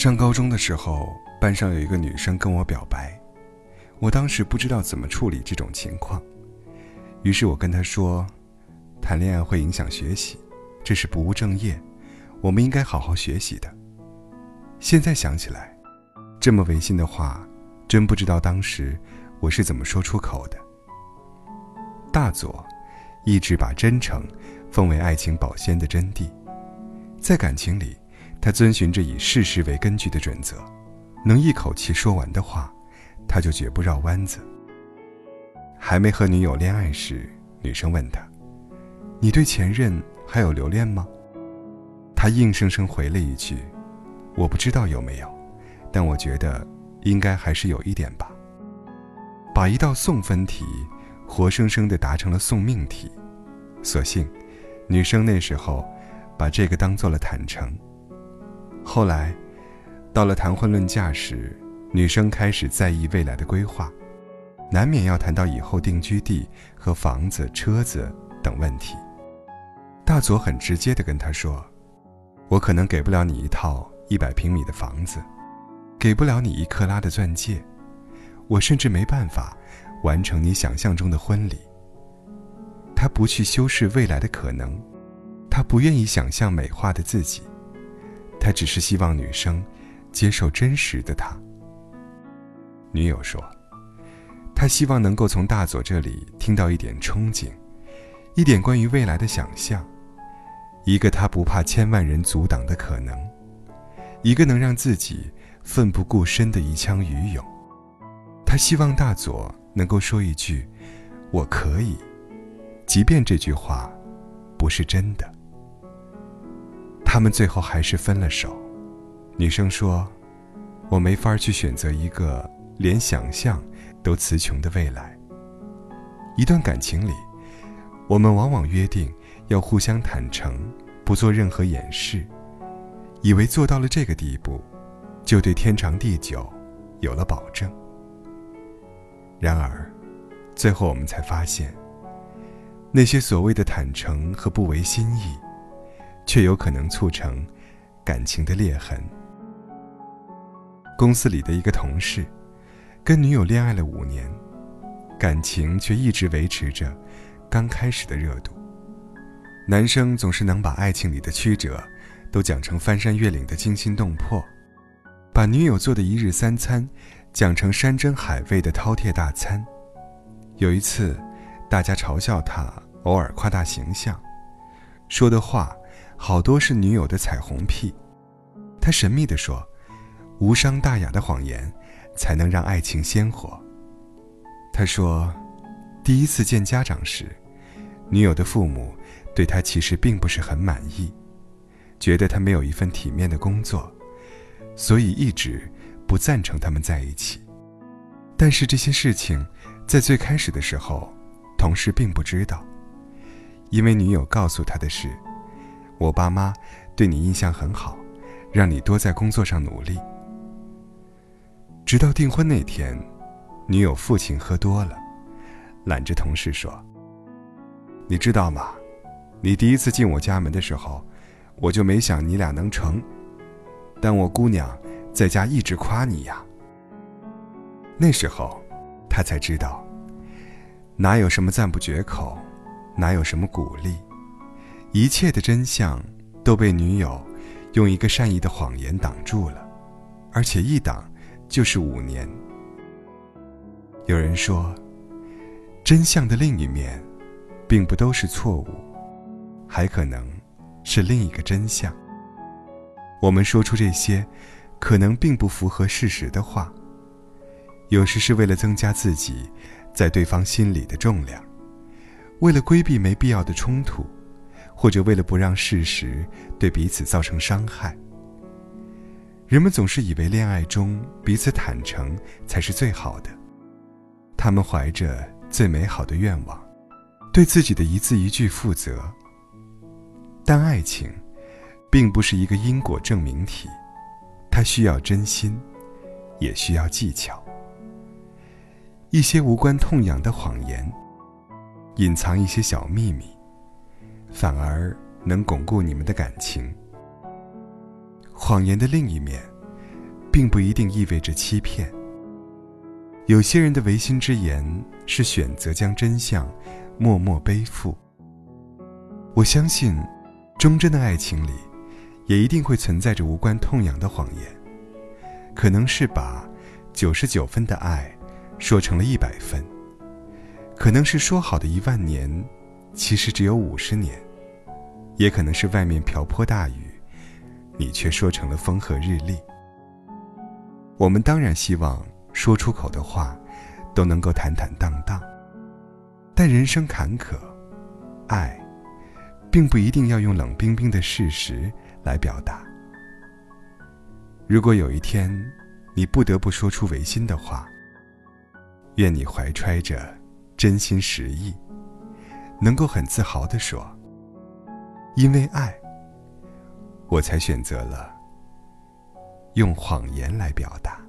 上高中的时候，班上有一个女生跟我表白，我当时不知道怎么处理这种情况，于是我跟她说，谈恋爱会影响学习，这是不务正业，我们应该好好学习的。现在想起来，这么违心的话，真不知道当时我是怎么说出口的。大佐一直把真诚奉为爱情保鲜的真谛，在感情里。他遵循着以事实为根据的准则，能一口气说完的话，他就绝不绕弯子。还没和女友恋爱时，女生问他：“你对前任还有留恋吗？”他硬生生回了一句：“我不知道有没有，但我觉得应该还是有一点吧。”把一道送分题，活生生的答成了送命题。所幸，女生那时候把这个当做了坦诚。后来，到了谈婚论嫁时，女生开始在意未来的规划，难免要谈到以后定居地和房子、车子等问题。大佐很直接地跟她说：“我可能给不了你一套一百平米的房子，给不了你一克拉的钻戒，我甚至没办法完成你想象中的婚礼。”他不去修饰未来的可能，他不愿意想象美化的自己。他只是希望女生接受真实的他。女友说：“他希望能够从大佐这里听到一点憧憬，一点关于未来的想象，一个他不怕千万人阻挡的可能，一个能让自己奋不顾身的一腔余勇。他希望大佐能够说一句‘我可以’，即便这句话不是真的。”他们最后还是分了手。女生说：“我没法去选择一个连想象都词穷的未来。”一段感情里，我们往往约定要互相坦诚，不做任何掩饰，以为做到了这个地步，就对天长地久有了保证。然而，最后我们才发现，那些所谓的坦诚和不违心意。却有可能促成感情的裂痕。公司里的一个同事，跟女友恋爱了五年，感情却一直维持着刚开始的热度。男生总是能把爱情里的曲折，都讲成翻山越岭的惊心动魄，把女友做的一日三餐，讲成山珍海味的饕餮大餐。有一次，大家嘲笑他偶尔夸大形象，说的话。好多是女友的彩虹屁，他神秘地说：“无伤大雅的谎言，才能让爱情鲜活。”他说，第一次见家长时，女友的父母对他其实并不是很满意，觉得他没有一份体面的工作，所以一直不赞成他们在一起。但是这些事情，在最开始的时候，同事并不知道，因为女友告诉他的是。我爸妈对你印象很好，让你多在工作上努力。直到订婚那天，女友父亲喝多了，揽着同事说：“你知道吗？你第一次进我家门的时候，我就没想你俩能成，但我姑娘在家一直夸你呀。”那时候，他才知道，哪有什么赞不绝口，哪有什么鼓励。一切的真相都被女友用一个善意的谎言挡住了，而且一挡就是五年。有人说，真相的另一面，并不都是错误，还可能是另一个真相。我们说出这些可能并不符合事实的话，有时是为了增加自己在对方心里的重量，为了规避没必要的冲突。或者为了不让事实对彼此造成伤害，人们总是以为恋爱中彼此坦诚才是最好的。他们怀着最美好的愿望，对自己的一字一句负责。但爱情，并不是一个因果证明题，它需要真心，也需要技巧。一些无关痛痒的谎言，隐藏一些小秘密。反而能巩固你们的感情。谎言的另一面，并不一定意味着欺骗。有些人的违心之言是选择将真相默默背负。我相信，忠贞的爱情里，也一定会存在着无关痛痒的谎言，可能是把九十九分的爱说成了一百分，可能是说好的一万年，其实只有五十年，也可能是外面瓢泼大雨，你却说成了风和日丽。我们当然希望。说出口的话，都能够坦坦荡荡。但人生坎坷，爱，并不一定要用冷冰冰的事实来表达。如果有一天，你不得不说出违心的话，愿你怀揣着真心实意，能够很自豪地说：“因为爱，我才选择了用谎言来表达。”